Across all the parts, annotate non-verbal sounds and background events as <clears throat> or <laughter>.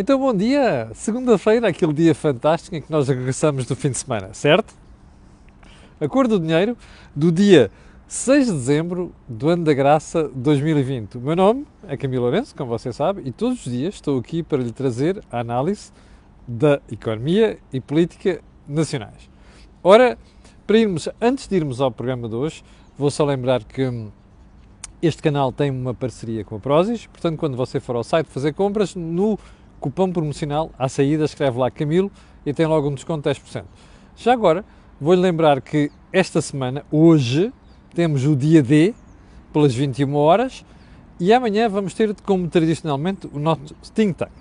Então, bom dia! Segunda-feira, aquele dia fantástico em que nós regressamos do fim de semana, certo? A cor do dinheiro do dia 6 de dezembro do ano da graça 2020. O meu nome é Camilo Lourenço, como você sabe, e todos os dias estou aqui para lhe trazer a análise da economia e política nacionais. Ora, para irmos, antes de irmos ao programa de hoje, vou só lembrar que hum, este canal tem uma parceria com a Prozis, portanto, quando você for ao site fazer compras, no cupom promocional à saída escreve lá Camilo e tem logo um desconto de 10%. Já agora, vou-lhe lembrar que esta semana, hoje, temos o dia D, pelas 21 horas, e amanhã vamos ter, como tradicionalmente, o nosso Think Tank.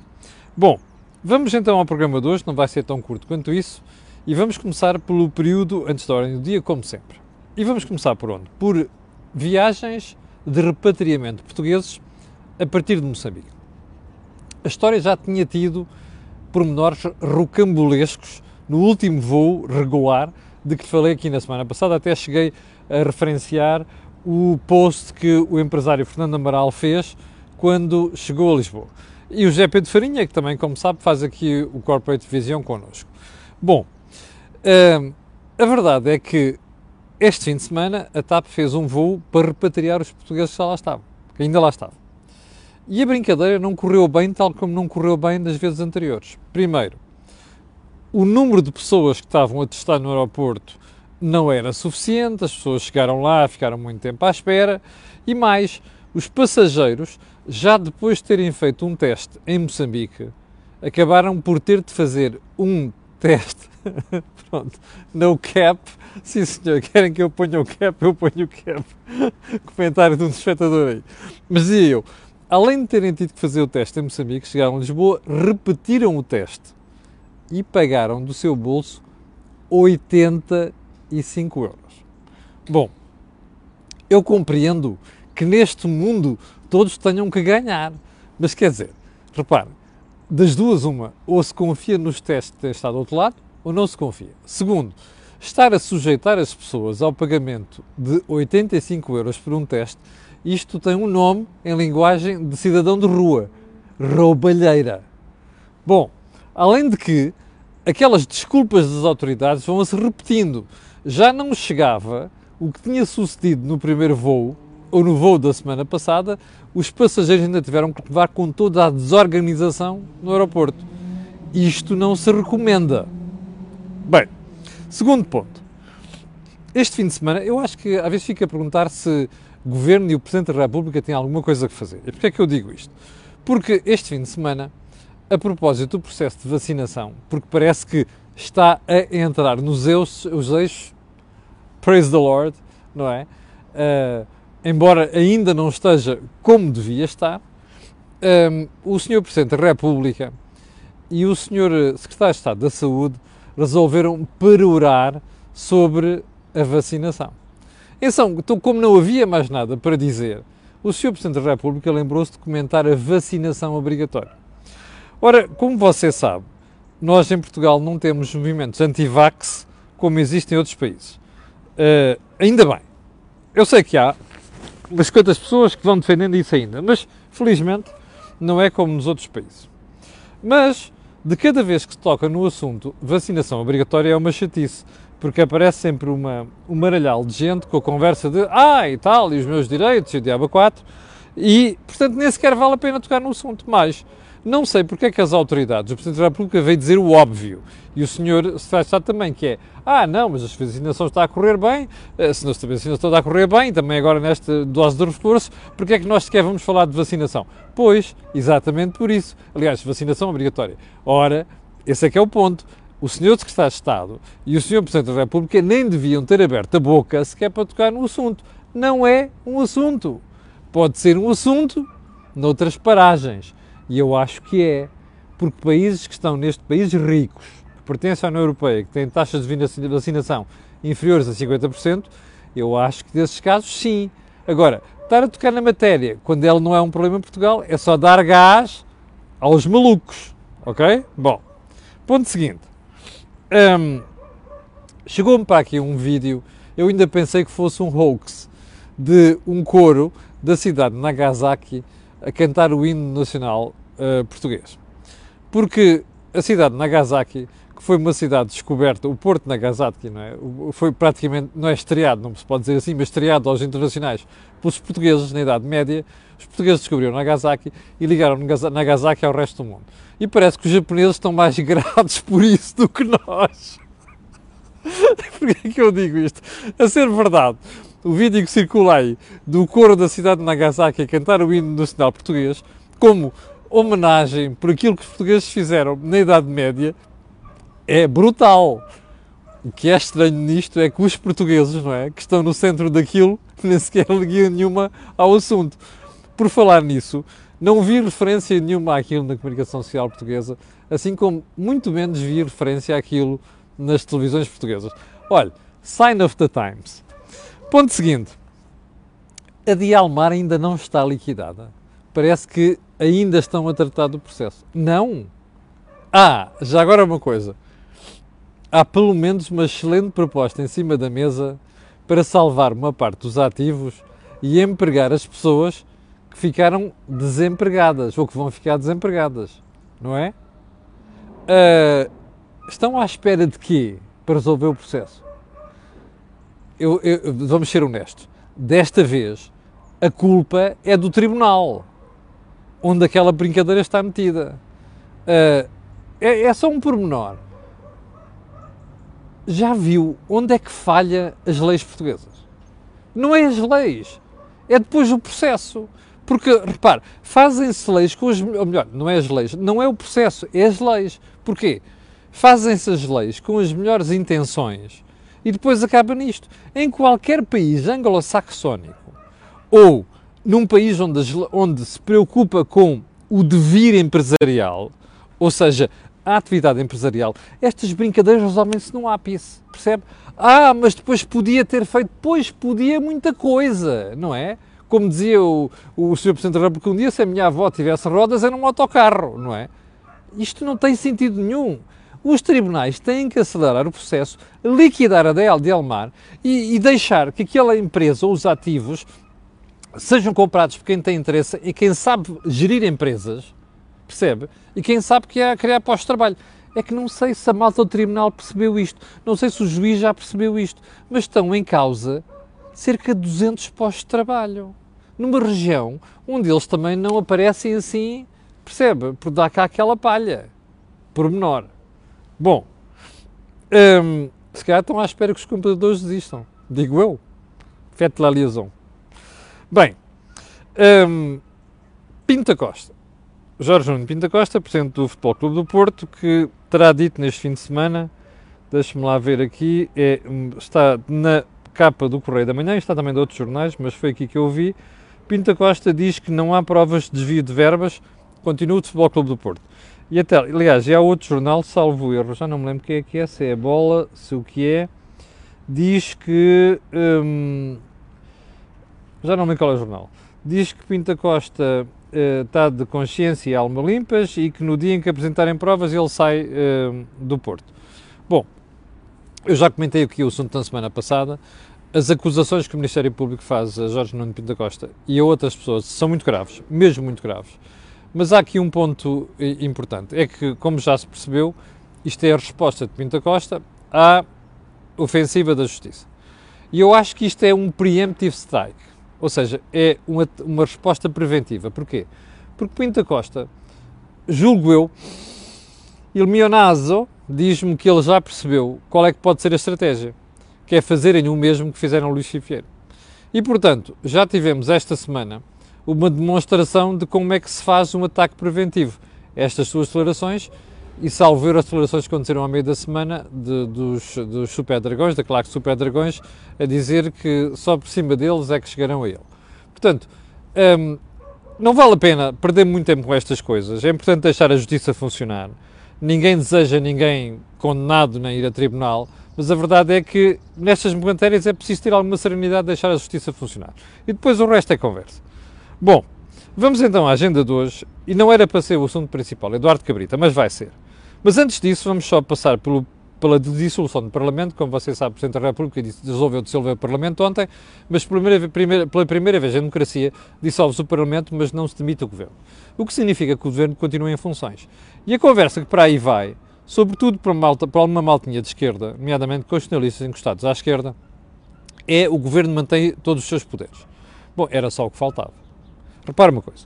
Bom, vamos então ao programa de hoje, não vai ser tão curto quanto isso, e vamos começar pelo período antes da ordem do dia, como sempre. E vamos começar por onde? Por viagens de repatriamento portugueses a partir de Moçambique. A história já tinha tido pormenores rocambolescos no último voo regular de que falei aqui na semana passada, até cheguei a referenciar o post que o empresário Fernando Amaral fez quando chegou a Lisboa. E o José Pedro Farinha, que também, como sabe, faz aqui o Corporate Vision connosco. Bom, hum, a verdade é que este fim de semana a TAP fez um voo para repatriar os portugueses que lá estavam, que ainda lá estavam. E a brincadeira não correu bem, tal como não correu bem das vezes anteriores. Primeiro, o número de pessoas que estavam a testar no aeroporto não era suficiente, as pessoas chegaram lá, ficaram muito tempo à espera, e mais, os passageiros, já depois de terem feito um teste em Moçambique, acabaram por ter de fazer um <laughs> teste, pronto, no cap, sim senhor, querem que eu ponha o cap, eu ponho o cap, <laughs> comentário de um espectador aí, mas dizia eu, além de terem tido que fazer o teste em Moçambique, chegaram a Lisboa, repetiram o teste e pagaram do seu bolso 85 euros. Bom, eu compreendo que neste mundo todos tenham que ganhar, mas quer dizer, repare, das duas uma, ou se confia nos testes que têm estado do outro lado, ou não se confia. Segundo, estar a sujeitar as pessoas ao pagamento de 85 euros por um teste isto tem um nome em linguagem de cidadão de rua: roubalheira. Bom, além de que aquelas desculpas das autoridades vão se repetindo. Já não chegava o que tinha sucedido no primeiro voo, ou no voo da semana passada, os passageiros ainda tiveram que levar com toda a desorganização no aeroporto. Isto não se recomenda. Bem, segundo ponto. Este fim de semana, eu acho que às vezes fica a perguntar se Governo e o Presidente da República têm alguma coisa a fazer. E porquê é que eu digo isto? Porque este fim de semana, a propósito do processo de vacinação, porque parece que está a entrar nos eixos, os eixos, praise the Lord, não é? Uh, embora ainda não esteja como devia estar, um, o Sr. Presidente da República e o Sr. Secretário de Estado da Saúde resolveram perorar sobre a vacinação. Então, como não havia mais nada para dizer, o Sr. Presidente da República lembrou-se de comentar a vacinação obrigatória. Ora, como você sabe, nós em Portugal não temos movimentos anti-vax como existem em outros países. Uh, ainda bem. Eu sei que há umas quantas pessoas que vão defendendo isso ainda, mas felizmente não é como nos outros países. Mas, de cada vez que se toca no assunto vacinação obrigatória é uma chatice, porque aparece sempre uma, um maralhal de gente com a conversa de ah, e tal, e os meus direitos, e o diabo 4, e, portanto, nem sequer vale a pena tocar no assunto. Mas não sei porque é que as autoridades, o Presidente da República veio dizer o óbvio, e o senhor Secretário de Estado também, que é, ah, não, mas a vacinação está a correr bem, eh, se a vacinação está a correr bem, também agora nesta dose de reforço, porque é que nós sequer vamos falar de vacinação? Pois, exatamente por isso. Aliás, vacinação obrigatória. Ora, esse é que é o ponto o senhor Secretário de Estado e o senhor Presidente da República nem deviam ter aberto a boca sequer para tocar no assunto. Não é um assunto. Pode ser um assunto noutras paragens. E eu acho que é. Porque países que estão neste país ricos, que pertencem à União Europeia, que têm taxas de vacinação inferiores a 50%, eu acho que desses casos sim. Agora, estar a tocar na matéria quando ela não é um problema em Portugal é só dar gás aos malucos. Ok? Bom, ponto seguinte. Um, Chegou-me para aqui um vídeo, eu ainda pensei que fosse um hoax, de um coro da cidade de Nagasaki a cantar o hino nacional uh, português. porque a cidade de Nagasaki, que foi uma cidade descoberta, o Porto de Nagasaki, não é? Foi praticamente, não é estreado, não se pode dizer assim, mas estreado aos internacionais pelos portugueses na Idade Média. Os portugueses descobriram Nagasaki e ligaram Nagasaki ao resto do mundo. E parece que os japoneses estão mais <laughs> gratos por isso do que nós. <laughs> Porquê é que eu digo isto? A ser verdade, o vídeo que circula aí do coro da cidade de Nagasaki a cantar o hino nacional português, como homenagem por aquilo que os portugueses fizeram na Idade Média, é brutal. O que é estranho nisto é que os portugueses, não é, que estão no centro daquilo, <laughs> nem sequer ligam nenhuma ao assunto. Por falar nisso, não vi referência nenhuma àquilo na comunicação social portuguesa, assim como muito menos vi referência àquilo nas televisões portuguesas. Olha, sign of the times. Ponto seguinte. A Dialmar ainda não está liquidada. Parece que ainda estão a tratar do processo. Não! Ah, já agora uma coisa. Há pelo menos uma excelente proposta em cima da mesa para salvar uma parte dos ativos e empregar as pessoas ficaram desempregadas ou que vão ficar desempregadas, não é? Uh, estão à espera de quê para resolver o processo? Eu, eu, vamos ser honestos. Desta vez, a culpa é do tribunal, onde aquela brincadeira está metida. Uh, é, é só um pormenor. Já viu onde é que falha as leis portuguesas? Não é as leis, é depois o processo. Porque, repare, fazem-se leis com as. Ou melhor, não é as leis, não é o processo, é as leis. Porquê? Fazem-se as leis com as melhores intenções e depois acaba nisto. Em qualquer país anglo-saxónico ou num país onde, onde se preocupa com o devir empresarial, ou seja, a atividade empresarial, estas brincadeiras resolvem-se num ápice, percebe? Ah, mas depois podia ter feito, pois podia muita coisa, não é? Como dizia o, o Sr. Presidente da República, um dia se a minha avó tivesse rodas era um autocarro, não é? Isto não tem sentido nenhum. Os tribunais têm que acelerar o processo, liquidar a DL de Almar e, e deixar que aquela empresa ou os ativos sejam comprados por quem tem interesse e quem sabe gerir empresas, percebe? E quem sabe que é criar pós-trabalho. É que não sei se a malta do tribunal percebeu isto, não sei se o juiz já percebeu isto, mas estão em causa cerca de 200 postos de trabalho, numa região onde eles também não aparecem assim, percebe? Por dar cá aquela palha, por menor. Bom, hum, se calhar estão à espera que os computadores desistam, digo eu. Fete la liaison. Bem, hum, Pinta Costa. Jorge Nuno Pinta Costa, presidente do Futebol Clube do Porto, que terá dito neste fim de semana, deixe-me lá ver aqui, é, está na capa do Correio da Manhã, está também de outros jornais, mas foi aqui que eu vi. Pinta Costa diz que não há provas de desvio de verbas, continua o Futebol Clube do Porto. E até, aliás, já há outro jornal, salvo erro, já não me lembro quem é que é, se é a Bola, se o que é, diz que. Hum, já não me lembro qual é o jornal. Diz que Pinta Costa uh, está de consciência e alma limpas e que no dia em que apresentarem provas ele sai uh, do Porto. Bom, eu já comentei aqui o assunto na semana passada. As acusações que o Ministério Público faz a Jorge Nuno Pinto da Costa e a outras pessoas são muito graves, mesmo muito graves. Mas há aqui um ponto importante, é que, como já se percebeu, isto é a resposta de Pinto da Costa à ofensiva da Justiça. E eu acho que isto é um preemptive strike, ou seja, é uma, uma resposta preventiva. Porquê? Porque Pinto da Costa, julgo eu, il mio naso, diz-me que ele já percebeu qual é que pode ser a estratégia, que é fazerem o mesmo que fizeram Luís Chifiero. E, portanto, já tivemos esta semana uma demonstração de como é que se faz um ataque preventivo. Estas suas declarações, e salvo as declarações que aconteceram ao meio da semana de, dos, dos Super Dragões, da claque Super Dragões, a dizer que só por cima deles é que chegarão a ele. Portanto, hum, não vale a pena perder muito tempo com estas coisas. É importante deixar a justiça funcionar ninguém deseja ninguém condenado nem ir a tribunal, mas a verdade é que nestas matérias é preciso ter alguma serenidade de deixar a justiça funcionar. E depois o resto é conversa. Bom, vamos então à agenda de hoje, e não era para ser o assunto principal, Eduardo Cabrita, mas vai ser. Mas antes disso, vamos só passar pelo pela dissolução do Parlamento, como você sabe, o Presidente da República resolveu dissolver o Parlamento ontem, mas pela primeira, primeira, pela primeira vez em democracia dissolve-se o Parlamento, mas não se demite o Governo. O que significa que o Governo continua em funções. E a conversa que para aí vai, sobretudo para, malta, para uma maltinha de esquerda, nomeadamente constitucionalistas encostados à esquerda, é o Governo mantém todos os seus poderes. Bom, era só o que faltava. Repare uma coisa.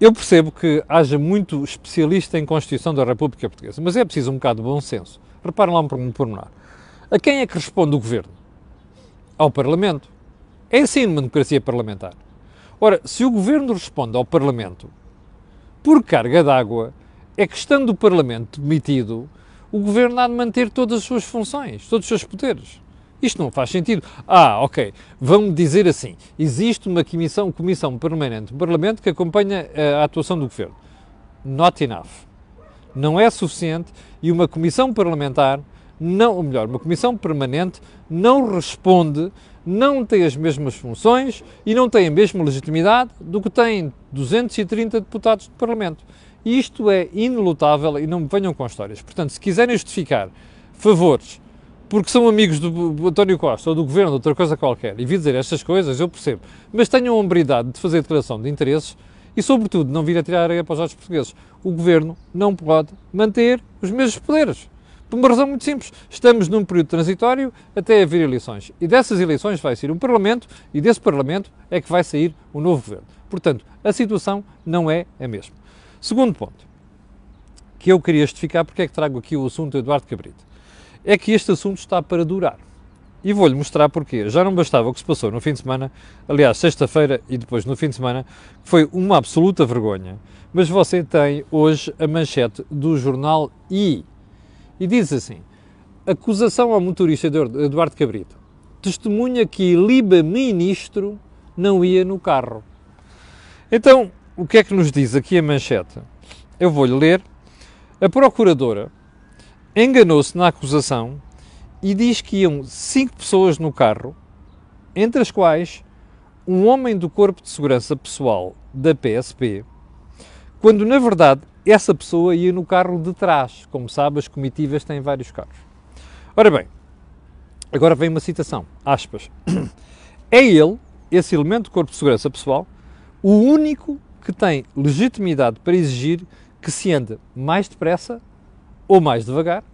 Eu percebo que haja muito especialista em Constituição da República Portuguesa, mas é preciso um bocado de bom senso. Reparem lá um pormenor. A quem é que responde o Governo? Ao Parlamento. É assim numa democracia parlamentar. Ora, se o Governo responde ao Parlamento por carga d'água, é que estando o Parlamento demitido, o Governo há de manter todas as suas funções, todos os seus poderes. Isto não faz sentido. Ah, ok, vão dizer assim: existe uma comissão, comissão permanente do Parlamento que acompanha eh, a atuação do Governo. Not enough. Não é suficiente e uma comissão parlamentar, não, ou melhor, uma comissão permanente não responde, não tem as mesmas funções e não tem a mesma legitimidade do que têm 230 deputados do Parlamento. Isto é inelutável e não me venham com histórias. Portanto, se quiserem justificar favores porque são amigos do António Costa ou do governo, outra coisa qualquer, e vi dizer estas coisas, eu percebo. Mas tenham a hombridade de fazer declaração de interesses e, sobretudo, não vir a tirar areia para os olhos portugueses. O governo não pode manter os mesmos poderes. Por uma razão muito simples. Estamos num período transitório até haver eleições. E dessas eleições vai sair um Parlamento e desse Parlamento é que vai sair o novo governo. Portanto, a situação não é a mesma. Segundo ponto, que eu queria justificar porque é que trago aqui o assunto do Eduardo Cabrita é que este assunto está para durar. E vou-lhe mostrar porquê. Já não bastava o que se passou no fim de semana, aliás, sexta-feira e depois no fim de semana, foi uma absoluta vergonha. Mas você tem hoje a manchete do jornal I. E diz assim: acusação ao motorista Eduardo Cabrito. Testemunha que Liba ministro não ia no carro. Então, o que é que nos diz aqui a manchete? Eu vou-lhe ler. A procuradora enganou-se na acusação e diz que iam cinco pessoas no carro, entre as quais um homem do Corpo de Segurança Pessoal da PSP, quando na verdade essa pessoa ia no carro de trás. Como sabe, as comitivas têm vários carros. Ora bem, agora vem uma citação, aspas. <clears throat> É ele, esse elemento do Corpo de Segurança Pessoal, o único que tem legitimidade para exigir que se ande mais depressa ou mais devagar,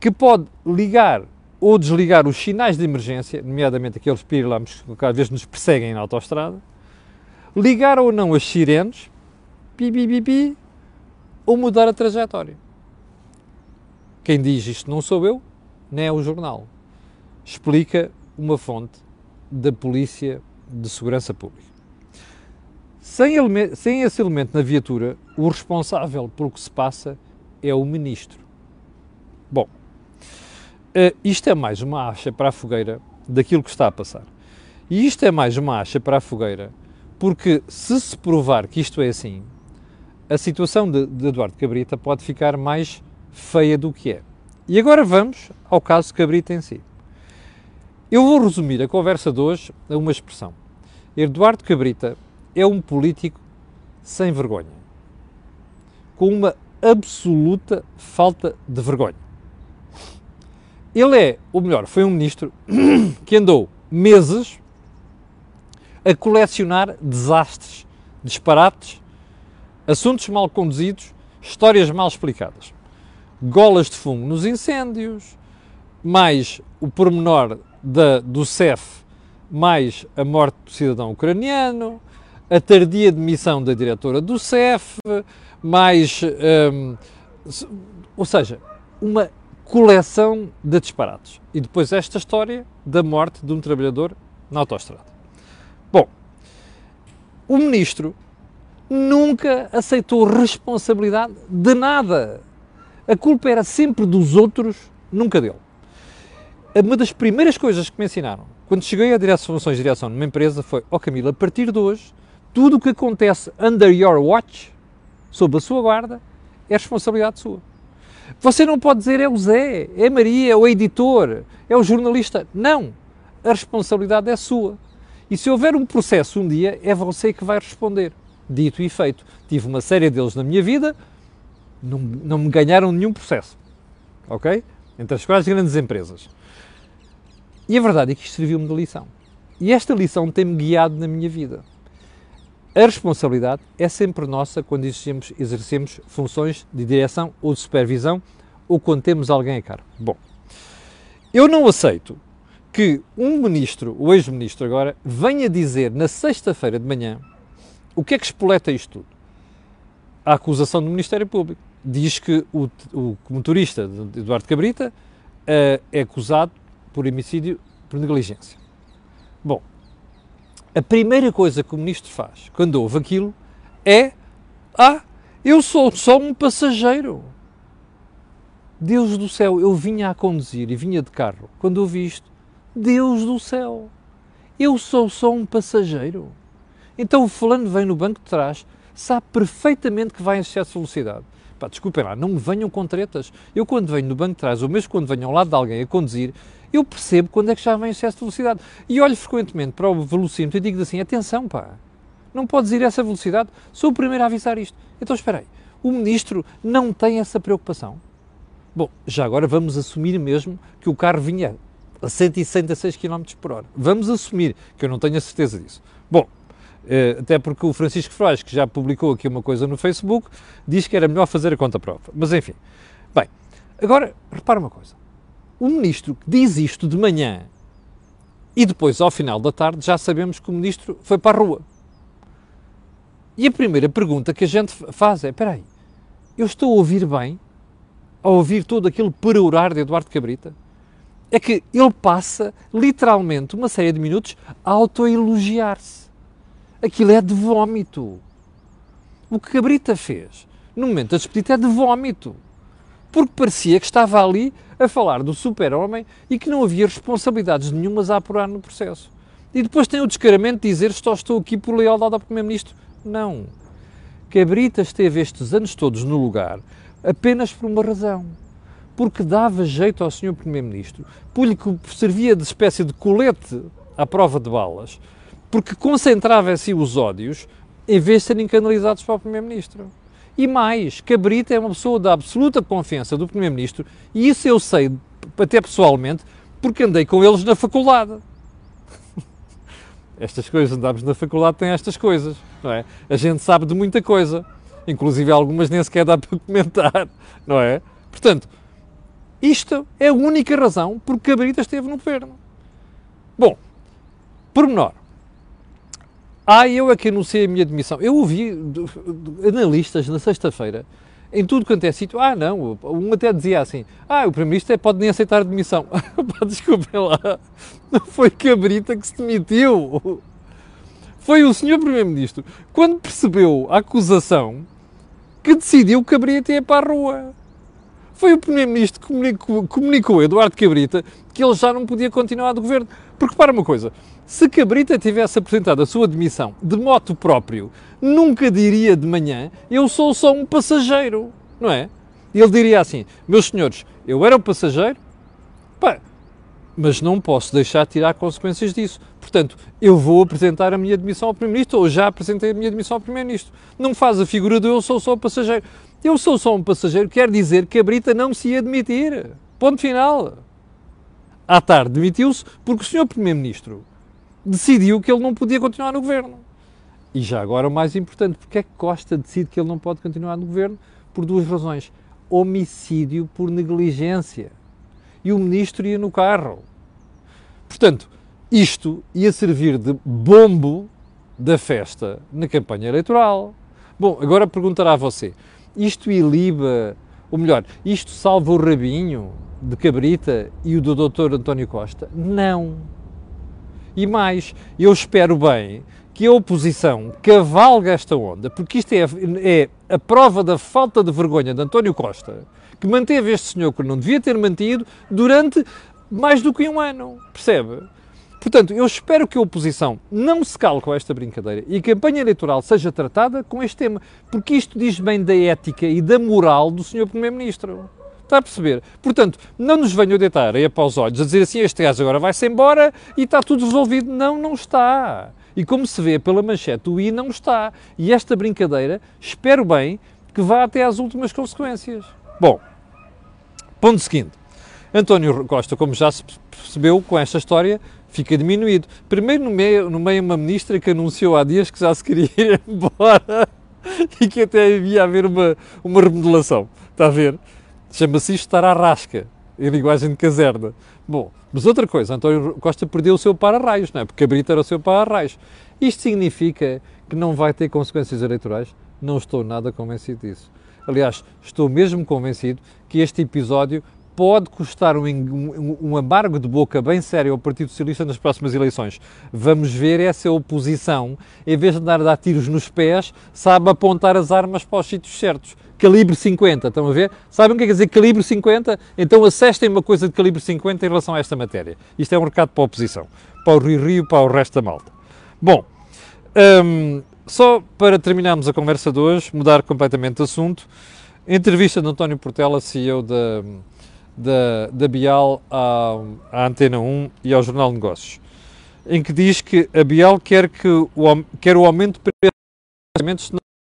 que pode ligar ou desligar os sinais de emergência, nomeadamente aqueles pirilampos que às vezes nos perseguem na autostrada, ligar ou não as sirenes, pi, pi, pi, pi, ou mudar a trajetória. Quem diz isto não sou eu, nem é o jornal. Explica uma fonte da Polícia de Segurança Pública. Sem, sem esse elemento na viatura, o responsável pelo que se passa é o ministro. Uh, isto é mais uma acha para a fogueira daquilo que está a passar. E isto é mais uma acha para a fogueira porque, se se provar que isto é assim, a situação de, de Eduardo Cabrita pode ficar mais feia do que é. E agora vamos ao caso Cabrita em si. Eu vou resumir a conversa de hoje a uma expressão. Eduardo Cabrita é um político sem vergonha, com uma absoluta falta de vergonha. Ele é, ou melhor, foi um ministro <clears throat> que andou meses a colecionar desastres, disparates, assuntos mal conduzidos, histórias mal explicadas. Golas de fumo nos incêndios, mais o pormenor da, do CEF, mais a morte do cidadão ucraniano, a tardia demissão da diretora do CEF, mais. Um, ou seja, uma coleção de disparates. E depois esta história da morte de um trabalhador na autostrada. Bom, o ministro nunca aceitou responsabilidade de nada. A culpa era sempre dos outros, nunca dele. Uma das primeiras coisas que me ensinaram quando cheguei a direção, funções de direção numa empresa foi: Ó oh Camila, a partir de hoje tudo o que acontece under your watch, sob a sua guarda, é responsabilidade sua. Você não pode dizer é o Zé, é Maria, é o editor, é o jornalista. Não. A responsabilidade é sua. E se houver um processo um dia, é você que vai responder. Dito e feito. Tive uma série deles na minha vida, não, não me ganharam nenhum processo. ok? Entre as quais grandes empresas. E a verdade é que isto serviu-me de lição. E esta lição tem-me guiado na minha vida. A responsabilidade é sempre nossa quando exercemos, exercemos funções de direção ou de supervisão ou quando temos alguém a cargo. Bom, eu não aceito que um ministro, o ex-ministro agora, venha dizer na sexta-feira de manhã o que é que espoleta isto tudo. A acusação do Ministério Público diz que o, o motorista Eduardo Cabrita uh, é acusado por homicídio por negligência. A primeira coisa que o ministro faz quando ouve aquilo é: Ah, eu sou só um passageiro. Deus do céu, eu vinha a conduzir e vinha de carro. Quando ouvi isto, Deus do céu, eu sou só um passageiro. Então o fulano vem no banco de trás, sabe perfeitamente que vai em excesso de velocidade. Pá, desculpem lá, não me venham com tretas. Eu quando venho no banco de trás, ou mesmo quando venho ao lado de alguém a conduzir, eu percebo quando é que já vem excesso de velocidade. E olho frequentemente para o velocímetro e digo assim, atenção pá, não podes ir a essa velocidade, sou o primeiro a avisar isto. Então espera aí, o Ministro não tem essa preocupação? Bom, já agora vamos assumir mesmo que o carro vinha a 166 km por hora. Vamos assumir que eu não tenho a certeza disso. Bom, eh, até porque o Francisco Frois, que já publicou aqui uma coisa no Facebook, diz que era melhor fazer a conta-prova. Mas enfim. Bem, agora, repara uma coisa o ministro diz isto de manhã e depois, ao final da tarde, já sabemos que o ministro foi para a rua. E a primeira pergunta que a gente faz é: espera aí, eu estou a ouvir bem? A ouvir todo aquele perorar de Eduardo Cabrita? É que ele passa, literalmente, uma série de minutos a autoelogiar-se. Aquilo é de vómito. O que Cabrita fez no momento da despedida é de vómito. Porque parecia que estava ali a falar do super-homem e que não havia responsabilidades nenhumas a apurar no processo. E depois tem o descaramento de dizer só estou aqui por lealdade ao Primeiro-Ministro. Não. Cabrita esteve estes anos todos no lugar apenas por uma razão. Porque dava jeito ao Sr. Primeiro-Ministro, porque servia de espécie de colete à prova de balas, porque concentrava em si os ódios em vez de serem canalizados para o Primeiro-Ministro. E mais, Cabrita é uma pessoa da absoluta confiança do Primeiro-Ministro, e isso eu sei, até pessoalmente, porque andei com eles na faculdade. <laughs> Estas coisas, andámos na faculdade, tem estas coisas, não é? A gente sabe de muita coisa, inclusive algumas nem sequer dá <laughs> para comentar, não é? Portanto, isto é a única razão por que Cabrita esteve no governo. Bom, pormenor. Ah, eu é que anunciei a minha demissão. Eu ouvi analistas na sexta-feira, em tudo quanto é sítio, ah não, um até dizia assim, ah, o Primeiro-Ministro pode nem aceitar a demissão. <laughs> Desculpem lá, não foi Cabrita que se demitiu. Foi o senhor Primeiro-Ministro, quando percebeu a acusação, que decidiu que Cabrita ia para a rua. Foi o Primeiro-Ministro que comunicou, comunicou a Eduardo Cabrita que ele já não podia continuar do governo. Porque para uma coisa, se Cabrita tivesse apresentado a sua demissão de moto próprio, nunca diria de manhã, eu sou só um passageiro, não é? Ele diria assim, meus senhores, eu era um passageiro, pá, mas não posso deixar de tirar consequências disso. Portanto, eu vou apresentar a minha demissão ao Primeiro-Ministro, ou já apresentei a minha demissão ao Primeiro-Ministro. Não faz a figura de eu sou só um passageiro. Eu sou só um passageiro, quer dizer que Cabrita não se ia demitir. Ponto final. À tarde demitiu-se porque o Sr. Primeiro-Ministro decidiu que ele não podia continuar no governo. E já agora o mais importante, porque é que Costa decide que ele não pode continuar no governo? Por duas razões. Homicídio por negligência. E o ministro ia no carro. Portanto, isto ia servir de bombo da festa na campanha eleitoral. Bom, agora perguntará a você: isto iliba, ou melhor, isto salva o rabinho de Cabrita e o do Dr. António Costa? Não e mais, eu espero bem que a oposição cavalgue esta onda, porque isto é, é a prova da falta de vergonha de António Costa, que manteve este senhor que não devia ter mantido durante mais do que um ano, percebe? Portanto, eu espero que a oposição não se cale com esta brincadeira e a campanha eleitoral seja tratada com este tema, porque isto diz bem da ética e da moral do senhor Primeiro-Ministro. Está a perceber? Portanto, não nos venham deitar aí para os olhos a dizer assim: este gajo agora vai-se embora e está tudo resolvido. Não, não está. E como se vê pela manchete, o I não está. E esta brincadeira, espero bem que vá até às últimas consequências. Bom, Ponto seguinte. António Costa, como já se percebeu com esta história, fica diminuído. Primeiro no meio, uma ministra que anunciou há dias que já se queria <laughs> ir embora e que até havia haver uma, uma remodelação. Está a ver? Chama-se isto estar à rasca, em linguagem de caserna. Bom, mas outra coisa, António Costa perdeu o seu para-raios, não é? Porque a Brita era o seu para-raios. Isto significa que não vai ter consequências eleitorais? Não estou nada convencido disso. Aliás, estou mesmo convencido que este episódio pode custar um, um, um, amargo de boca bem sério ao Partido Socialista nas próximas eleições. Vamos ver essa oposição, em vez de andar a dar tiros nos pés, sabe apontar as armas para os sítios certos. Calibre 50, estão a ver? Sabem o que é quer dizer calibre 50? Então assestem uma coisa de calibre 50 em relação a esta matéria. Isto é um recado para a oposição, para o Rio Rio, para o resto da malta. Bom, hum, só para terminarmos a conversa de hoje, mudar completamente de assunto, entrevista de António Portela, CEO da da, da Bial à, à Antena 1 e ao Jornal Negócios, em que diz que a Bial quer, que o, quer o aumento de preços